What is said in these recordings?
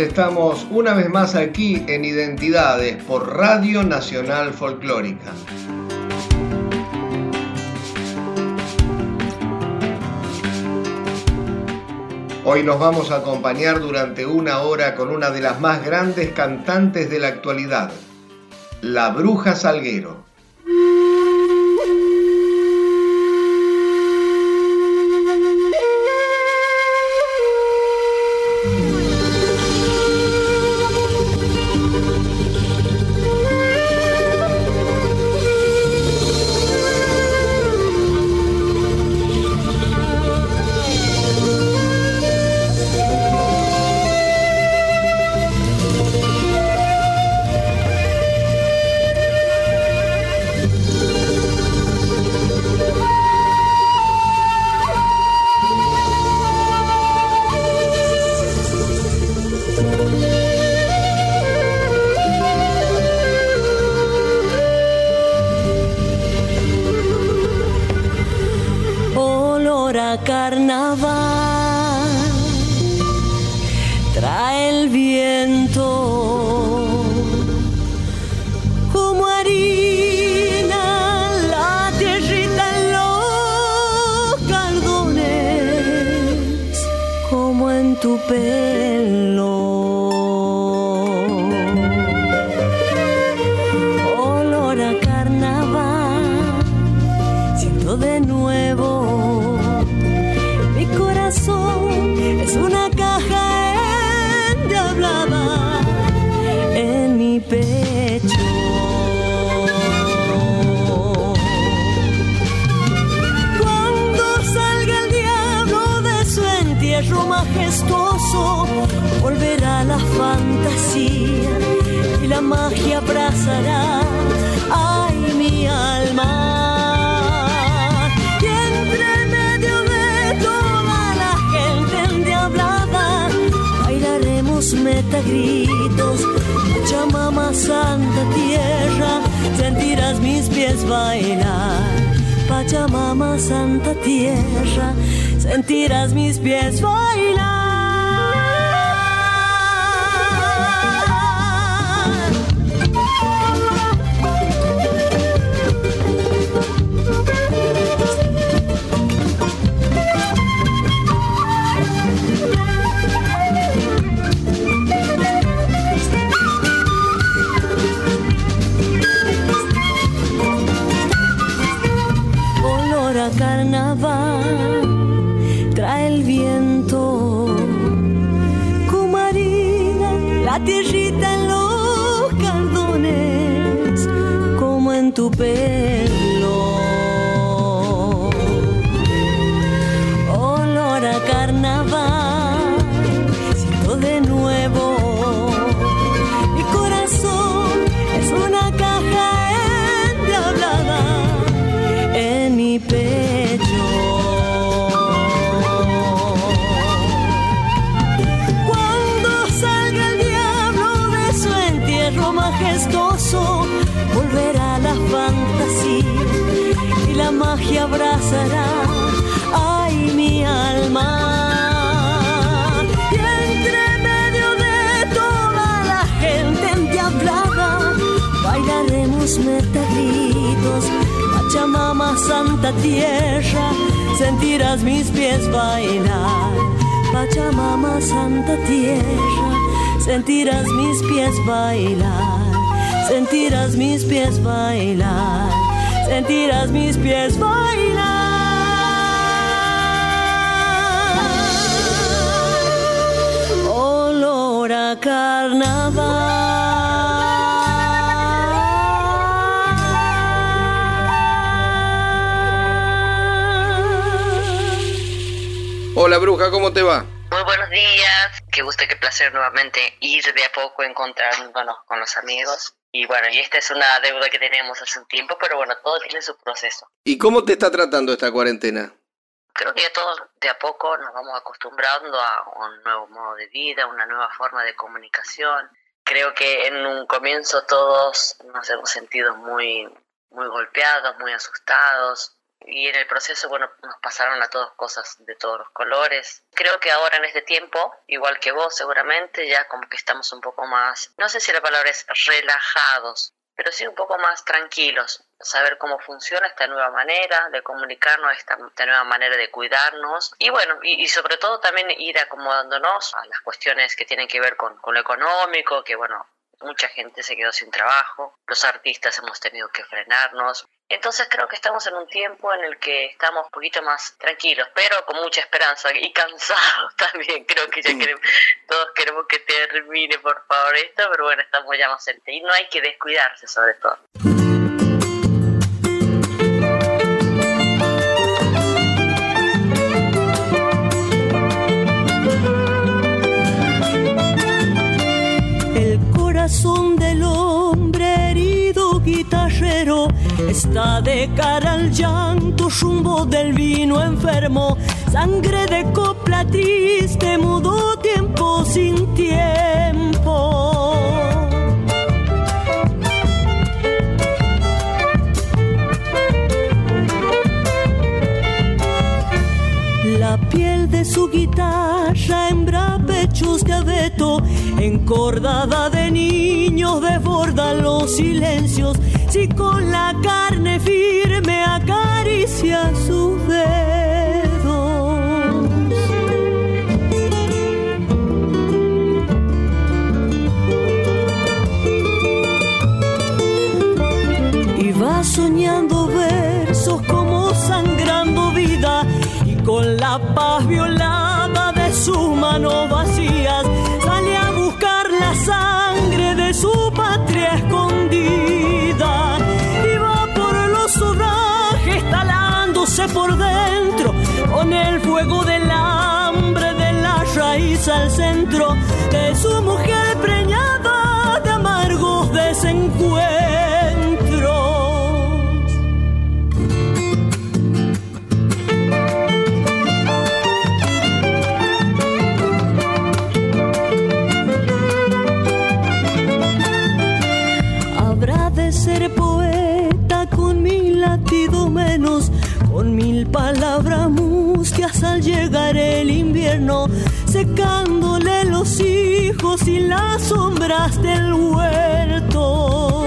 Estamos una vez más aquí en Identidades por Radio Nacional Folclórica. Hoy nos vamos a acompañar durante una hora con una de las más grandes cantantes de la actualidad, la Bruja Salguero. Pachamama, Santa Tierra, sentirás mis pies bailar. Pachamama, Santa Tierra, sentirás mis pies bailar, sentirás mis pies bailar, sentirás mis pies bailar. Olor a Hola bruja, ¿cómo te va? Muy buenos días, qué gusto, qué placer nuevamente ir de a poco encontrándonos con los amigos. Y bueno, y esta es una deuda que tenemos hace un tiempo, pero bueno, todo tiene su proceso. ¿Y cómo te está tratando esta cuarentena? Creo que todos de a poco nos vamos acostumbrando a un nuevo modo de vida, una nueva forma de comunicación. Creo que en un comienzo todos nos hemos sentido muy, muy golpeados, muy asustados, y en el proceso, bueno, nos pasaron a todos cosas de todos los colores. Creo que ahora en este tiempo, igual que vos seguramente, ya como que estamos un poco más, no sé si la palabra es relajados, pero sí un poco más tranquilos, saber cómo funciona esta nueva manera de comunicarnos, esta, nueva manera de cuidarnos y bueno, y, sobre todo también ir acomodándonos a las cuestiones que tienen que ver con, con lo económico, que bueno, mucha gente se quedó sin trabajo, los artistas hemos tenido que frenarnos. Entonces creo que estamos en un tiempo en el que estamos un poquito más tranquilos, pero con mucha esperanza y cansados también. Creo que ya queremos, todos queremos que termine por favor esto, pero bueno, estamos ya más en y no hay que descuidarse sobre todo. Está de cara al llanto, rumbo del vino enfermo, sangre de copla triste, mudo tiempo sin tiempo. La piel de su guitarra hembra pechos de abeto encordada de niños desborda los silencios, si con la carne firme acaricia sus dedos. Fuego del hambre de la raíz al centro de su mujer secándole los hijos y las sombras del huerto.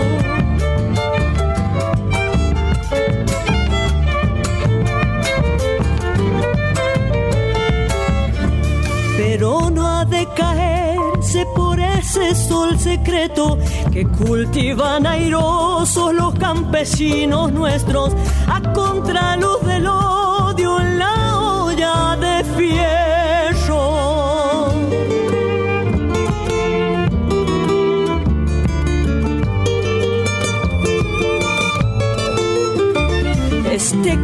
Pero no ha de caerse por ese sol secreto que cultivan airosos los campesinos nuestros a contraluz del odio en la olla de fierro.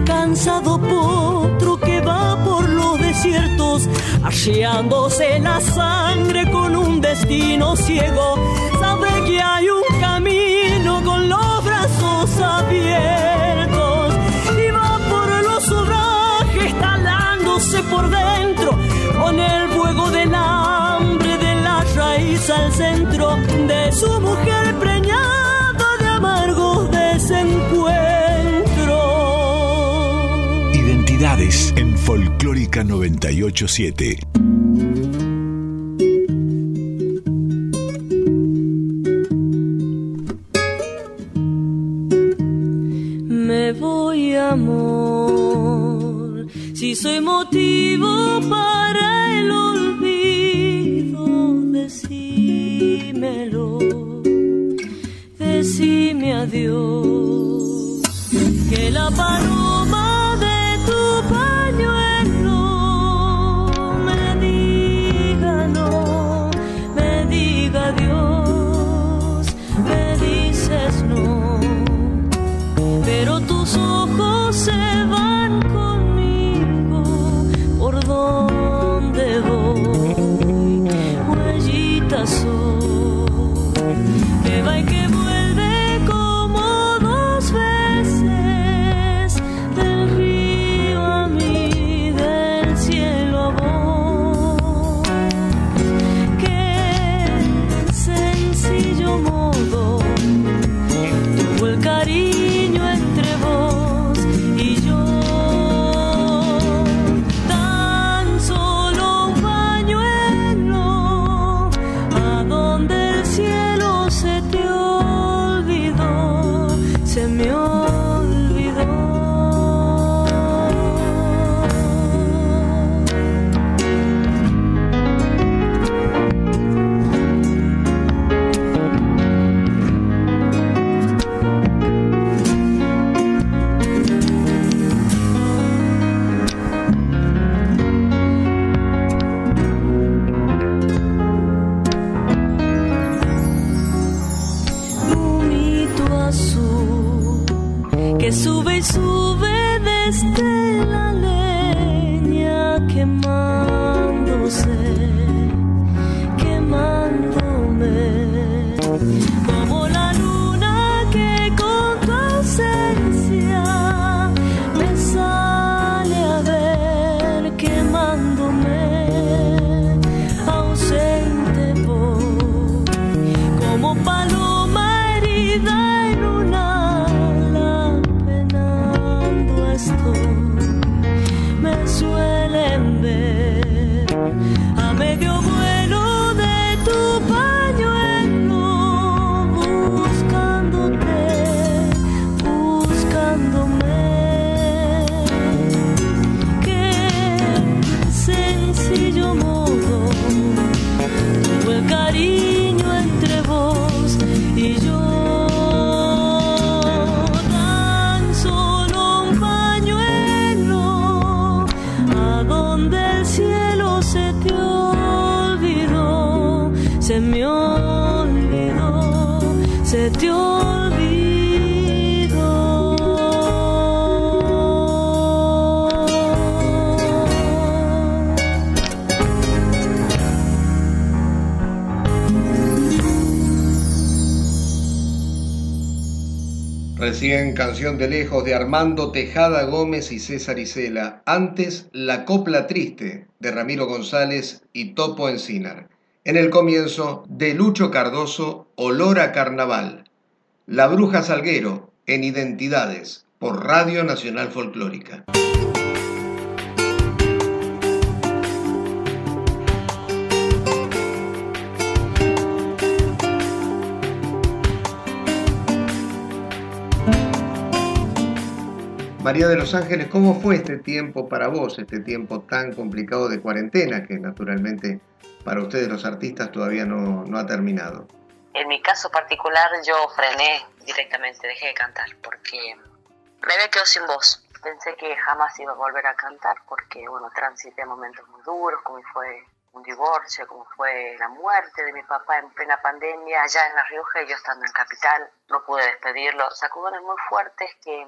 Cansado potro que va por los desiertos, arreándose la sangre con un destino ciego, sabe que hay un camino con los brazos abiertos y va por los obrajes talándose por dentro con el fuego del hambre de la raíz al centro de su mujer Identidades en Folclórica 987. Si soy motivo para el olvido, decímelo, decime adiós. Recién canción de lejos de Armando Tejada Gómez y César Isela. Antes, La Copla Triste de Ramiro González y Topo Encinar. En el comienzo, de Lucho Cardoso, Olor a Carnaval. La Bruja Salguero, en Identidades, por Radio Nacional Folclórica. María de los Ángeles, ¿cómo fue este tiempo para vos, este tiempo tan complicado de cuarentena que naturalmente para ustedes los artistas todavía no, ha terminado? En mi caso particular yo frené directamente, dejé de cantar porque me había sin voz. Pensé que jamás iba a volver a cantar porque, bueno, transité momentos muy duros, como fue un divorcio, como fue la muerte de mi papá en plena pandemia allá en La Rioja y yo estando en Capital, no pude despedirlo. Sacudones muy fuertes que,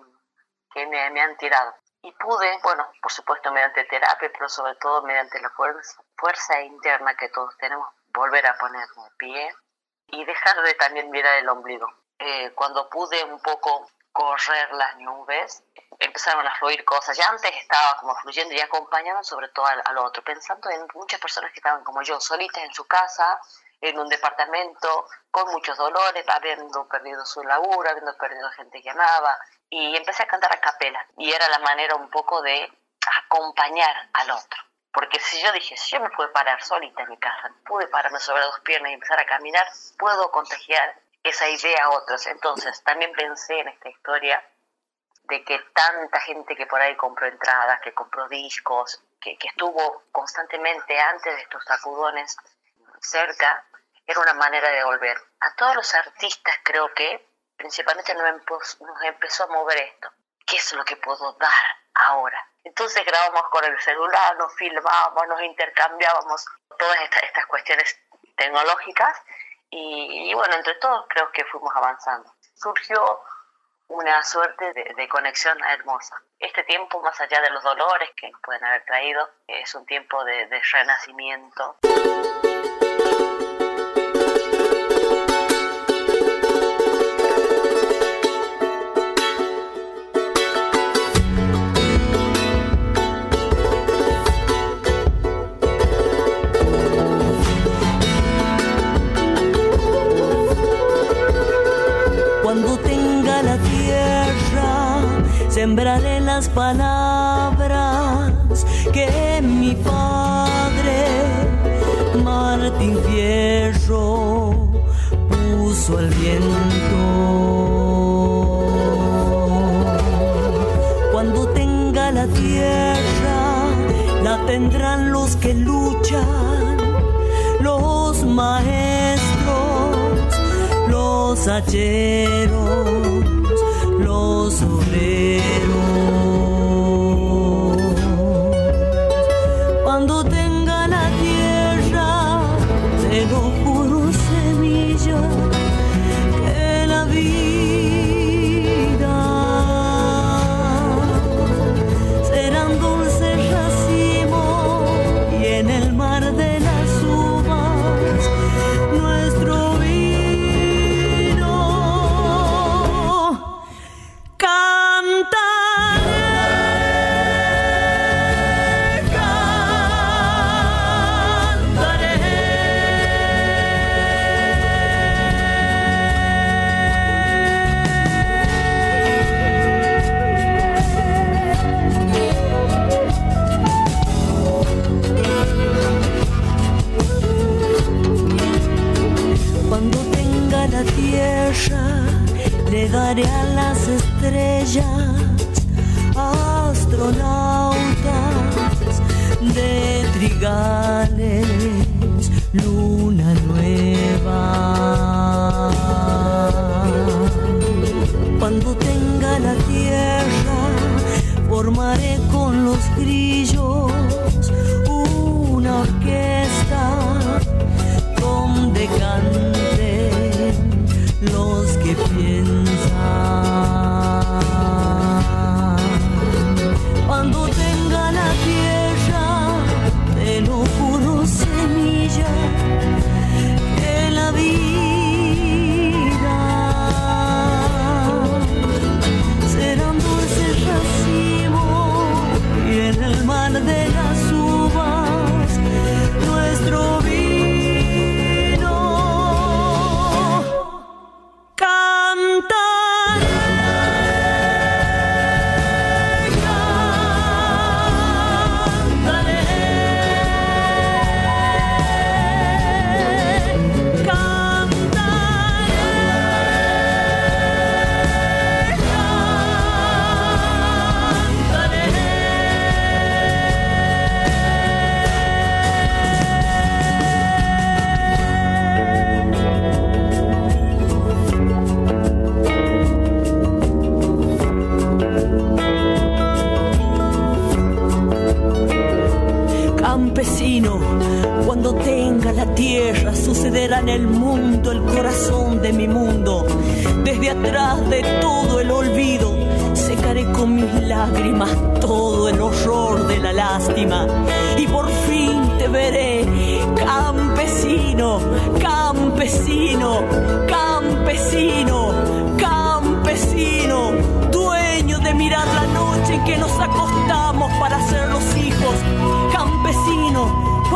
que me, me han tirado. Y pude, bueno, por supuesto mediante terapia, pero sobre todo mediante la fuerza, fuerza interna que todos tenemos, volver a ponerme pie y dejar de también mirar el ombligo. Eh, cuando pude un poco correr las nubes, empezaron a fluir cosas. Ya antes estaba como fluyendo y acompañando sobre todo al, al otro, pensando en muchas personas que estaban como yo, solitas en su casa, en un departamento, con muchos dolores, habiendo perdido su laburo, habiendo perdido gente que amaba. Y empecé a cantar a capela. Y era la manera un poco de acompañar al otro. Porque si yo dije, si yo me pude parar solita en mi casa, pude pararme sobre dos piernas y empezar a caminar, puedo contagiar esa idea a otros. Entonces, también pensé en esta historia de que tanta gente que por ahí compró entradas, que compró discos, que, estuvo constantemente antes de estos sacudones cerca, era una manera de volver. A todos los artistas creo que principalmente nos empezó a mover esto. ¿Qué es lo que puedo dar ahora? Entonces grabamos con el celular, nos filmábamos, nos intercambiábamos todas estas, estas cuestiones tecnológicas y, bueno, entre todos creo que fuimos avanzando. Surgió una suerte de, conexión hermosa. Este tiempo, más allá de los dolores que pueden haber traído, es un tiempo de, de renacimiento. Las palabras que mi padre Martín Fierro puso al viento. Cuando tenga la tierra, la tendrán los que luchan, los maestros, los hacheros tierra, le daré a las estrellas, astronautas de trigales, luna nueva. Cuando tenga la tierra, formaré con los grillos una orquesta que sucederá en el mundo el corazón de mi mundo. Desde atrás de todo el olvido, secaré con mis lágrimas todo el horror de la lástima. Y por fin te veré, campesino, campesino, campesino, campesino, dueño de mirar la noche en que nos acostamos para ser los hijos.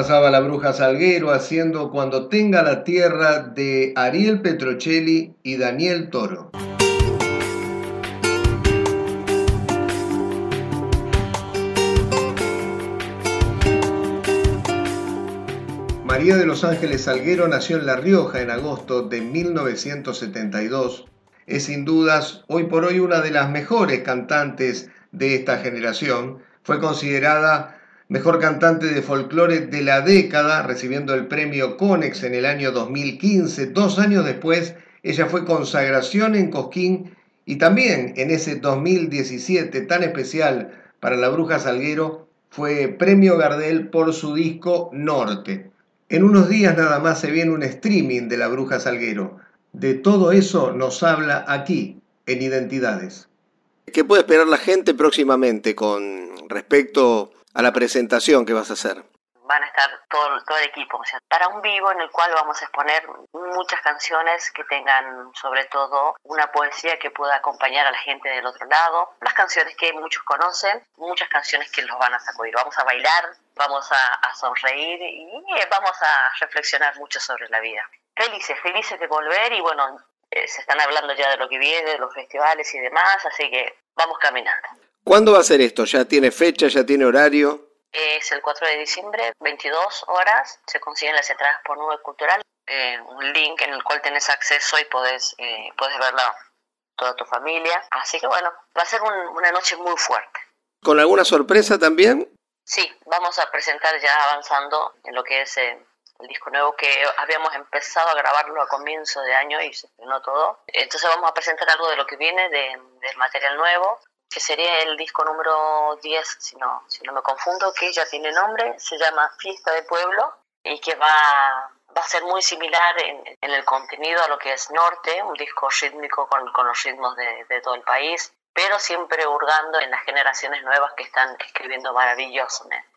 Pasaba la bruja Salguero haciendo Cuando tenga la tierra de Ariel Petrocelli y Daniel Toro. María de los Ángeles Salguero nació en La Rioja en agosto de 1972. Es sin dudas hoy por hoy una de las mejores cantantes de esta generación. Fue considerada mejor cantante de folclore de la década, recibiendo el premio Conex en el año 2015. Dos años después, ella fue consagración en Cosquín y también en ese 2017 tan especial para la Bruja Salguero fue premio Gardel por su disco Norte. En unos días nada más se viene un streaming de la Bruja Salguero. De todo eso nos habla aquí, en Identidades. ¿Qué puede esperar la gente próximamente con respecto a la presentación que vas a hacer? Van a estar todo, todo el equipo, o sea, para un vivo en el cual vamos a exponer muchas canciones que tengan sobre todo una poesía que pueda acompañar a la gente del otro lado, las canciones que muchos conocen, muchas canciones que los van a sacudir. Vamos a bailar, vamos a, sonreír y vamos a reflexionar mucho sobre la vida. Felices, felices de volver y bueno, eh, se están hablando ya de lo que viene, de los festivales y demás, así que vamos caminando. ¿Cuándo va a ser esto? ¿Ya tiene fecha, ya tiene horario? Es el 4 de diciembre, 22 horas, se consiguen las entradas por Nube Cultural, eh, un link en el cual tenés acceso y podés, eh, podés verla toda tu familia. Así que bueno, va a ser una noche muy fuerte. ¿Con alguna sorpresa también? Sí, vamos a presentar ya avanzando en lo que es eh, el disco nuevo que habíamos empezado a grabarlo a comienzo de año y se estrenó todo. Entonces vamos a presentar algo de lo que viene del material nuevo, que sería el disco número 10, si no, si no me confundo, que ya tiene nombre, se llama Fiesta de Pueblo y que va, va a ser muy similar en, el contenido a lo que es Norte, un disco rítmico con, los ritmos de, de todo el país pero siempre hurgando en las generaciones nuevas que están escribiendo maravillosamente.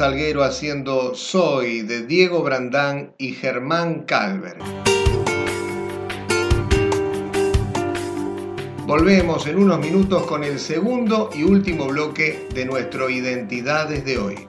Salguero haciendo Soy de Diego Brandán y Germán Calver. Volvemos en unos minutos con el segundo y último bloque de nuestro Identidades de hoy.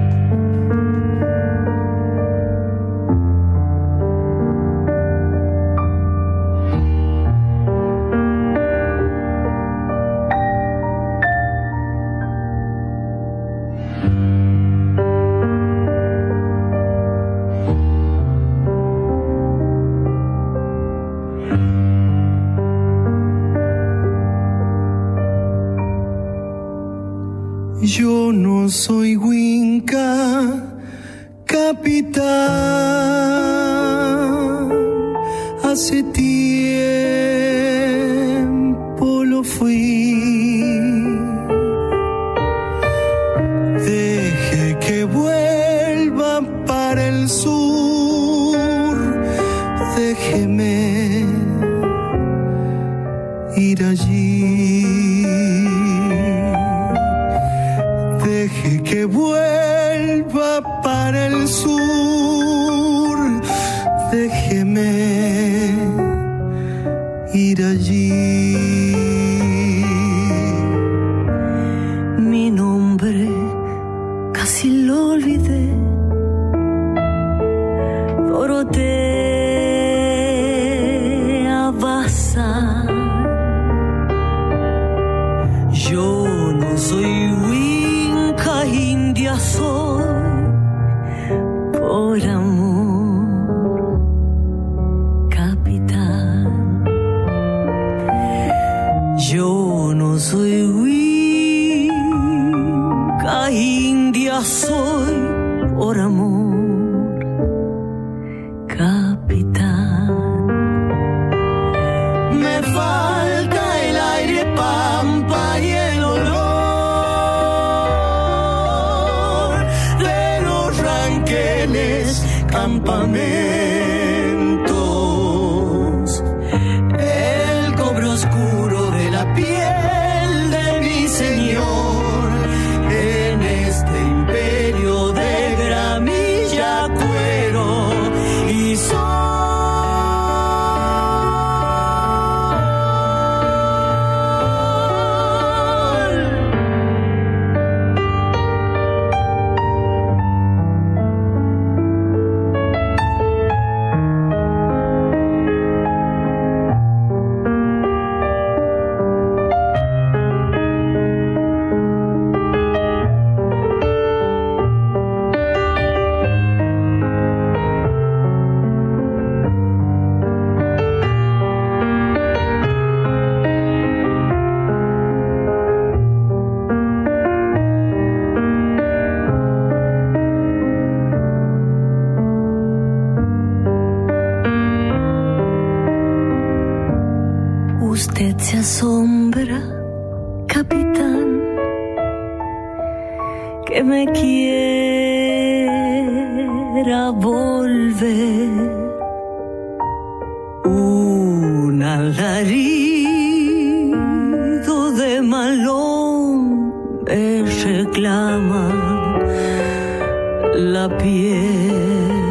夜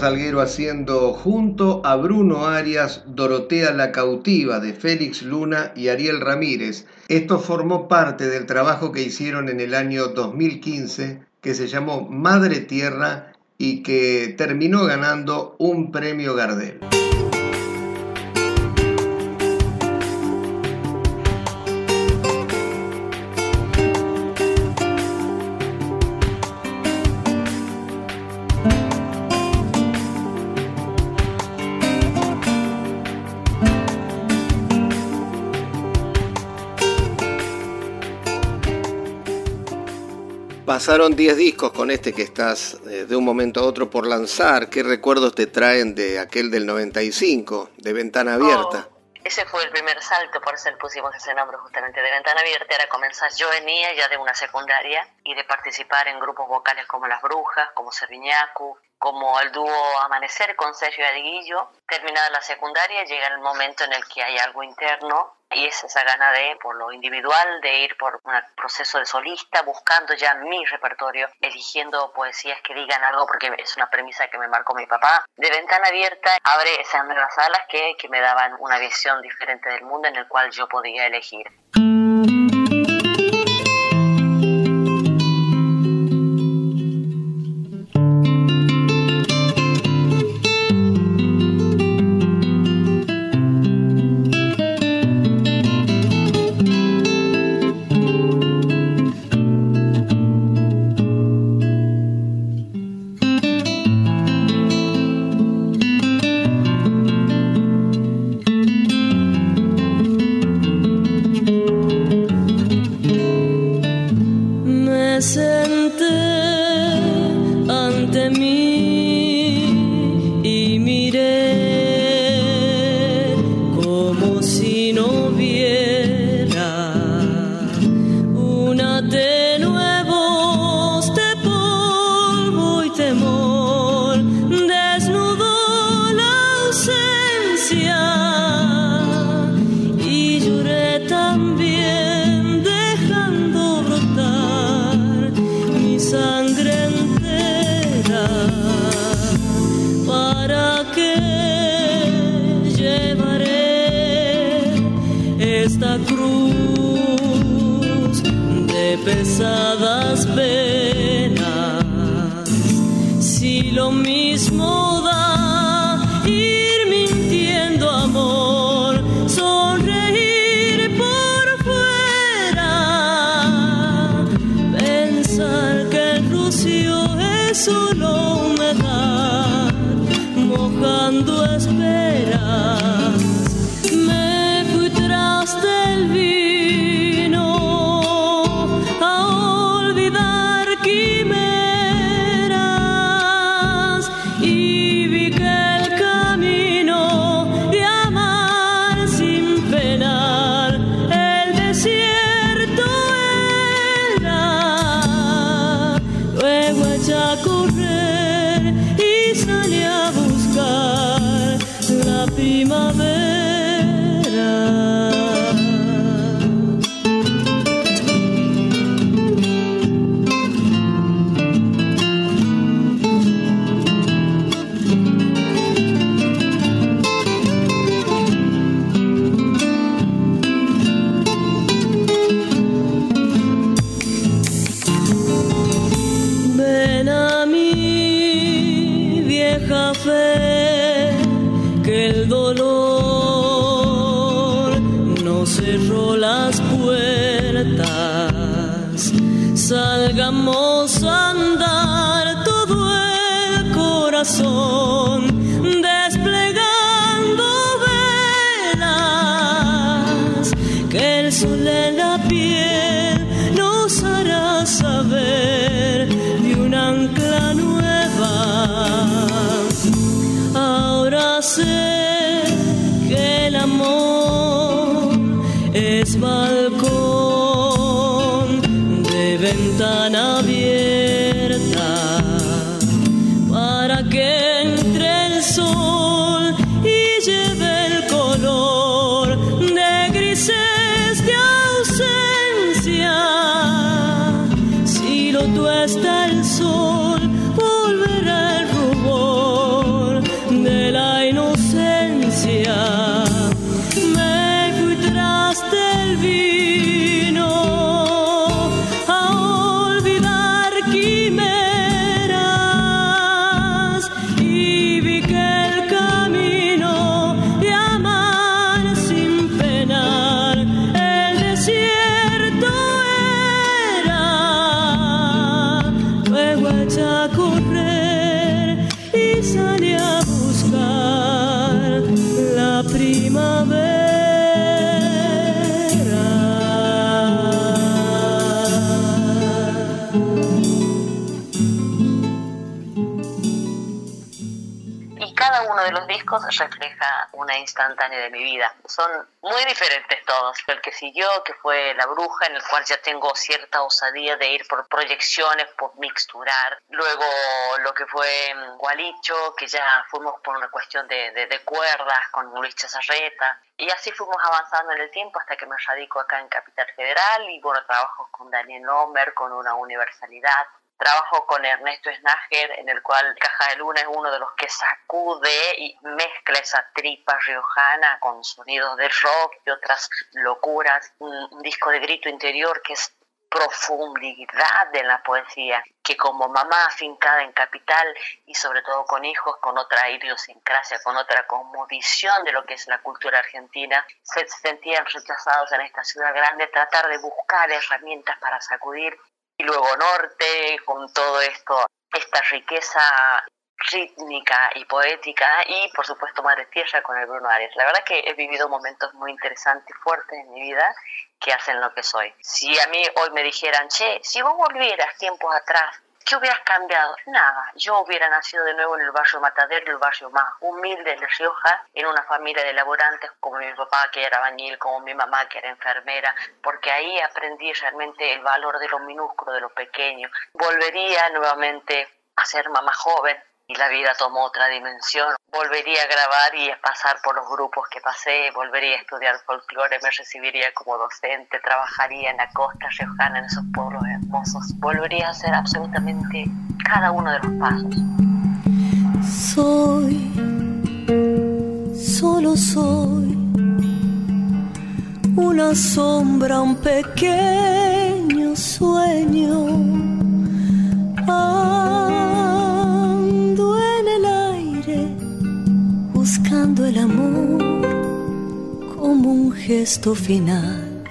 Salguero haciendo junto a Bruno Arias Dorotea la Cautiva de Félix Luna y Ariel Ramírez. Esto formó parte del trabajo que hicieron en el año 2015 que se llamó Madre Tierra y que terminó ganando un premio Gardel. Pasaron 10 discos con este que estás eh, de un momento a otro por lanzar. ¿Qué recuerdos te traen de aquel del 95, de Ventana Abierta? Oh, ese fue el primer salto, por eso le pusimos ese nombre justamente de Ventana Abierta, era comenzar, yo venía ya de una secundaria y de participar en grupos vocales como Las Brujas, como Serviñacu, como el dúo Amanecer con Sergio Arguillo. Terminada la secundaria llega el momento en el que hay algo interno y es esa gana de, por lo individual, de ir por un proceso de solista, buscando ya mi repertorio, eligiendo poesías que digan algo, porque es una premisa que me marcó mi papá. De ventana abierta abre esas nuevas alas que, que me daban una visión diferente del mundo en el cual yo podía elegir. De refleja una instantánea de mi vida. Son muy diferentes todos. El que siguió, que fue La Bruja, en el cual ya tengo cierta osadía de ir por proyecciones, por mixturar. Luego lo que fue mm, Gualicho, que ya fuimos por una cuestión de, de, de cuerdas con Luis Chazarreta. Y así fuimos avanzando en el tiempo hasta que me radico acá en Capital Federal y bueno, trabajo con Daniel Lomer, con una universalidad. Trabajo con Ernesto Snager, en el cual Caja de Luna es uno de los que sacude y mezcla esa tripa riojana con sonidos de rock y otras locuras. Un, disco de grito interior que es profundidad de la poesía, que como mamá afincada en capital y sobre todo con hijos, con otra idiosincrasia, con otra visión de lo que es la cultura argentina, se sentían rechazados en esta ciudad grande, tratar de buscar herramientas para sacudir y luego norte, con todo esto, esta riqueza rítmica y poética y por supuesto Madre Tierra con el Bruno Arias. La verdad que he vivido momentos muy interesantes y fuertes en mi vida que hacen lo que soy. Si a mí hoy me dijeran, che, si vos volvieras tiempos atrás, ¿qué hubieras cambiado? Nada, yo hubiera nacido de nuevo en el barrio Matadero, el barrio más humilde de Rioja, en una familia de laborantes como mi papá que era bañil, como mi mamá que era enfermera, porque ahí aprendí realmente el valor de lo minúsculo, de lo pequeño. Volvería nuevamente a ser mamá joven, y la vida tomó otra dimensión. Volvería a grabar y a pasar por los grupos que pasé, volvería a estudiar folclore, me recibiría como docente, trabajaría en la costa riojana, en esos pueblos hermosos. Volvería a hacer absolutamente cada uno de los pasos. Soy, solo soy, una sombra, un pequeño sueño. Ando el amor como un gesto final.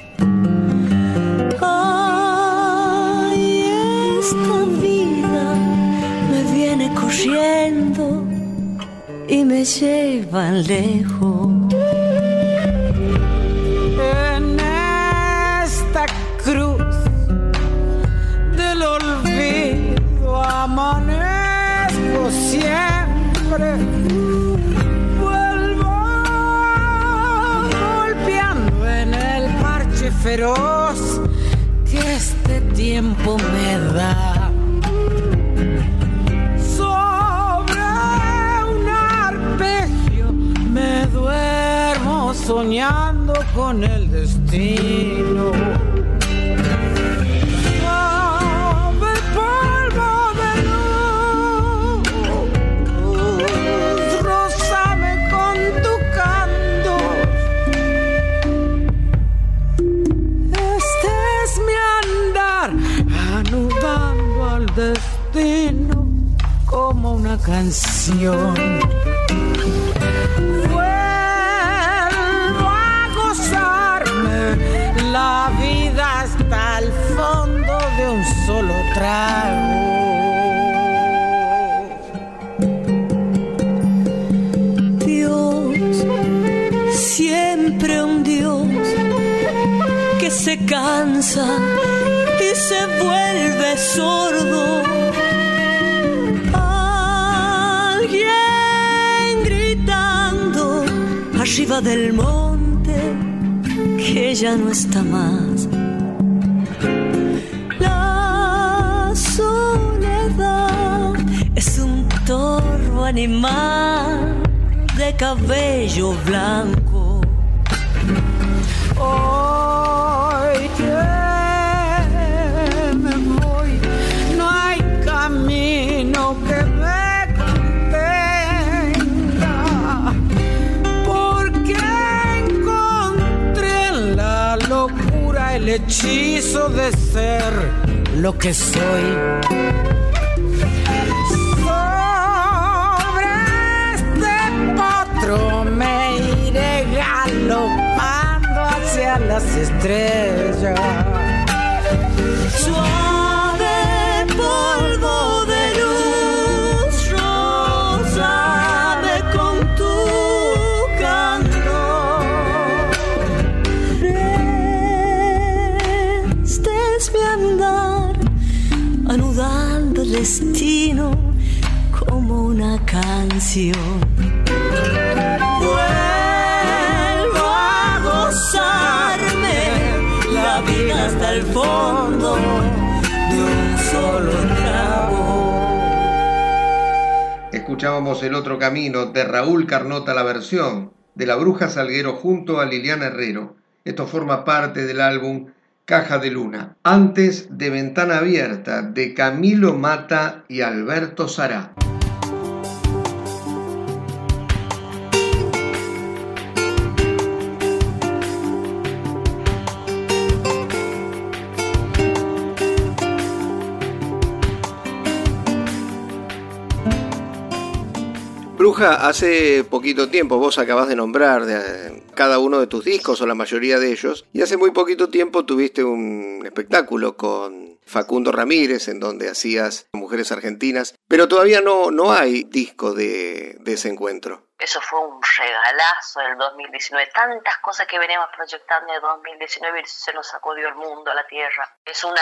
Ay, esta vida me viene corriendo y me lleva lejos. En esta cruz del olvido amanezco siempre. Que este tiempo me da. Sobre un arpegio me duermo soñando con el destino. Canción. Vuelvo a gozarme, la vida es trago. Dios, siempre un Dios que se cansa y se vuelve sordo. Arriba del monte que ya no está más. La soledad es un torvo animal de cabello blanco. Hechizo de ser lo que soy. Sobre este potro me iré galopando hacia las estrellas. Canción. Vuelvo a gozarme la vida hasta el fondo de un solo trago. Escuchábamos El Otro Camino de Raúl Carnota, la versión de La Bruja Salguero junto a Liliana Herrero. Esto forma parte del álbum Caja de Luna. Antes de Ventana Abierta de Camilo Mata y Alberto Sará. Bruja, hace poquito tiempo vos acabas de nombrar de, cada uno de tus discos o la mayoría de ellos y hace muy poquito tiempo tuviste un espectáculo con Facundo Ramírez en donde hacías Mujeres Argentinas, pero todavía no, no hay disco de, de ese encuentro. Eso fue un regalazo del 2019. Tantas cosas que venimos proyectando en el 2019 y se nos sacudió el mundo, la tierra. Es una,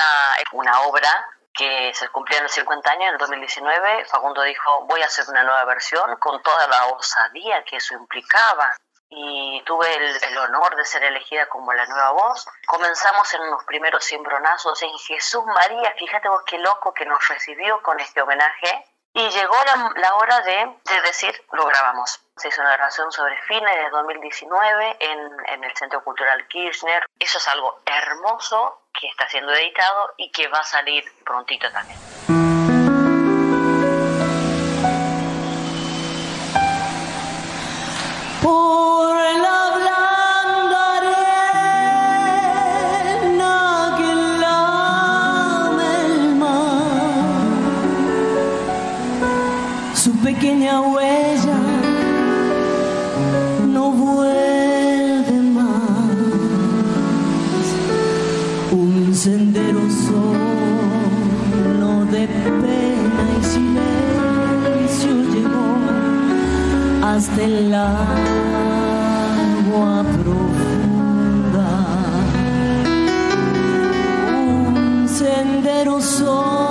una obra que se cumplieron los 50 años en el 2019, Facundo dijo, voy a hacer una nueva versión con toda la osadía que eso implicaba. Y tuve el, el honor de ser elegida como la nueva voz. Comenzamos en unos primeros cimbronazos en Jesús María, fíjate vos qué loco que nos recibió con este homenaje. Y llegó la, hora de, de, decir, lo grabamos. Se hizo una grabación sobre fines de 2019 en, el Centro Cultural Kirchner. Eso es algo hermoso que está siendo editado y que va a salir prontito también. Hasta el agua profunda. Un sendero solo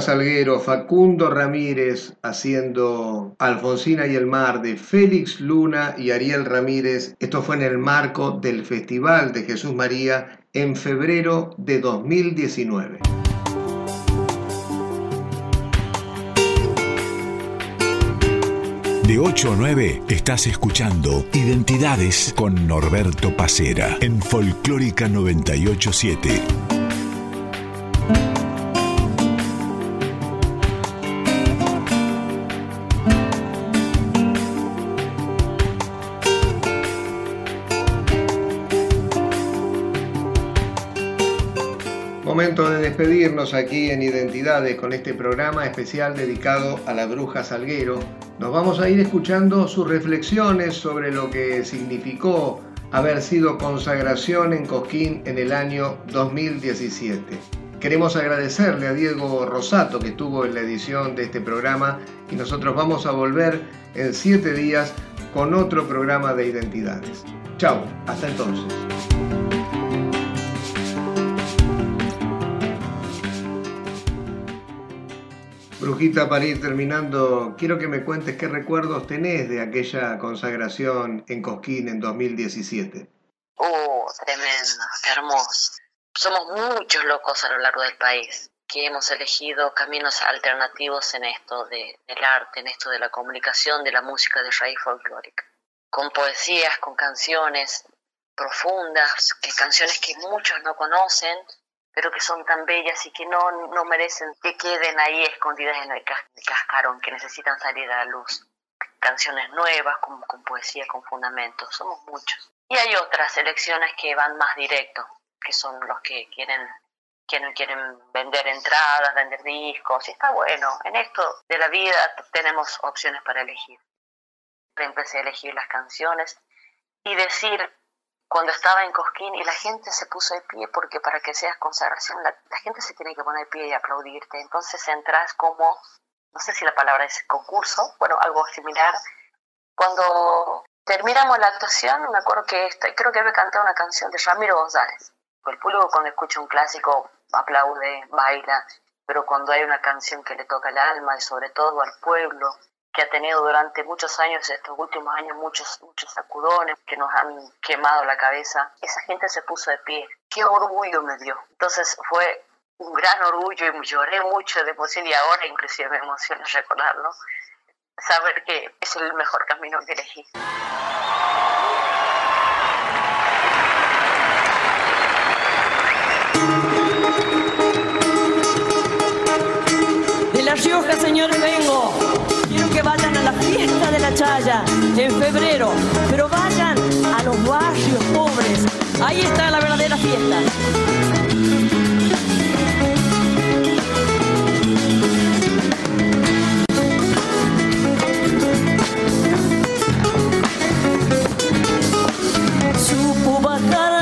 Salguero, Facundo Ramírez haciendo Alfonsina y el Mar de Félix Luna y Ariel Ramírez. Esto fue en el marco del Festival de Jesús María en febrero de 2019. De 8 a 9 estás escuchando Identidades con Norberto Pacera en Folclórica 987. Despedirnos aquí en Identidades con este programa especial dedicado a la bruja Salguero. Nos vamos a ir escuchando sus reflexiones sobre lo que significó haber sido consagración en Cosquín en el año 2017. Queremos agradecerle a Diego Rosato que estuvo en la edición de este programa y nosotros vamos a volver en siete días con otro programa de identidades. Chao, hasta entonces. Brujita, para ir terminando, quiero que me cuentes qué recuerdos tenés de aquella consagración en Cosquín en 2017. Oh, tremendo, hermoso. Somos muchos locos a lo largo del país que hemos elegido caminos alternativos en esto de, del arte, en esto de la comunicación, de la música de raíz folclórica. Con poesías, con canciones profundas, que canciones que muchos no conocen, pero que son tan bellas y que no, no merecen que queden ahí escondidas en el, cascarón, que necesitan salir a la luz. Canciones nuevas, con, con poesía, con fundamentos, somos muchos. Y hay otras selecciones que van más directo, que son los que quieren, quieren, quieren vender entradas, vender discos, y está bueno. En esto de la vida tenemos opciones para elegir. Empecé a elegir las canciones y decir cuando estaba en Cosquín y la gente se puso de pie porque para que seas consagración la, gente se tiene que poner de pie y aplaudirte. Entonces entras como, no sé si la palabra es concurso, bueno, algo similar. Cuando terminamos la actuación, me acuerdo que creo que había cantado una canción de Ramiro González. El público cuando escucha un clásico aplaude, baila, pero cuando hay una canción que le toca el alma y sobre todo al pueblo, que ha tenido durante muchos años, estos últimos años, muchos, muchos sacudones que nos han quemado la cabeza. Esa gente se puso de pie. Qué orgullo me dio. Entonces fue un gran orgullo y lloré mucho de emoción y ahora inclusive me emociona recordarlo. Saber que es el mejor camino que elegí. De La Rioja, señores, vengo Chaya en febrero, pero vayan a los barrios pobres. Ahí está la verdadera fiesta. Supo bajar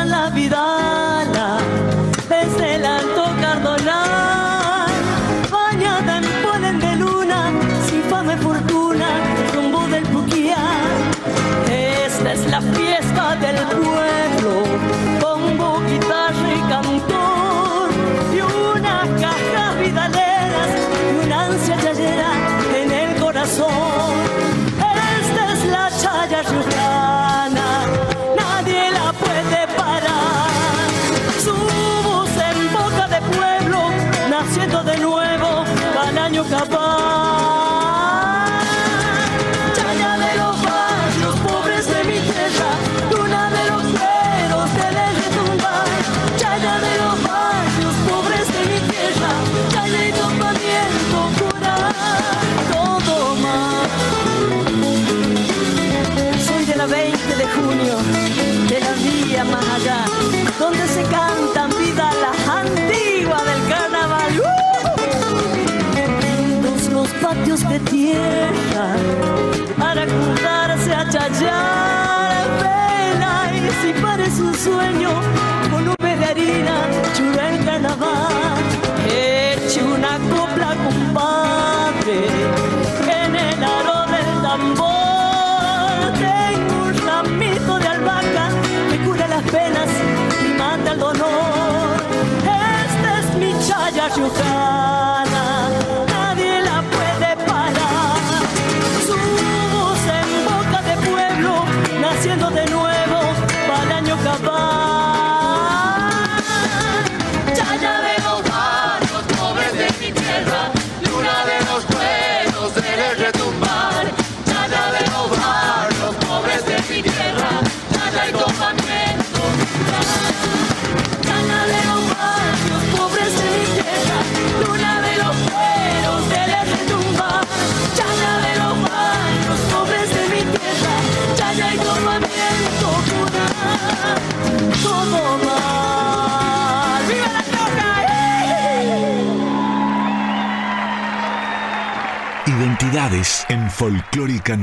En Folclórica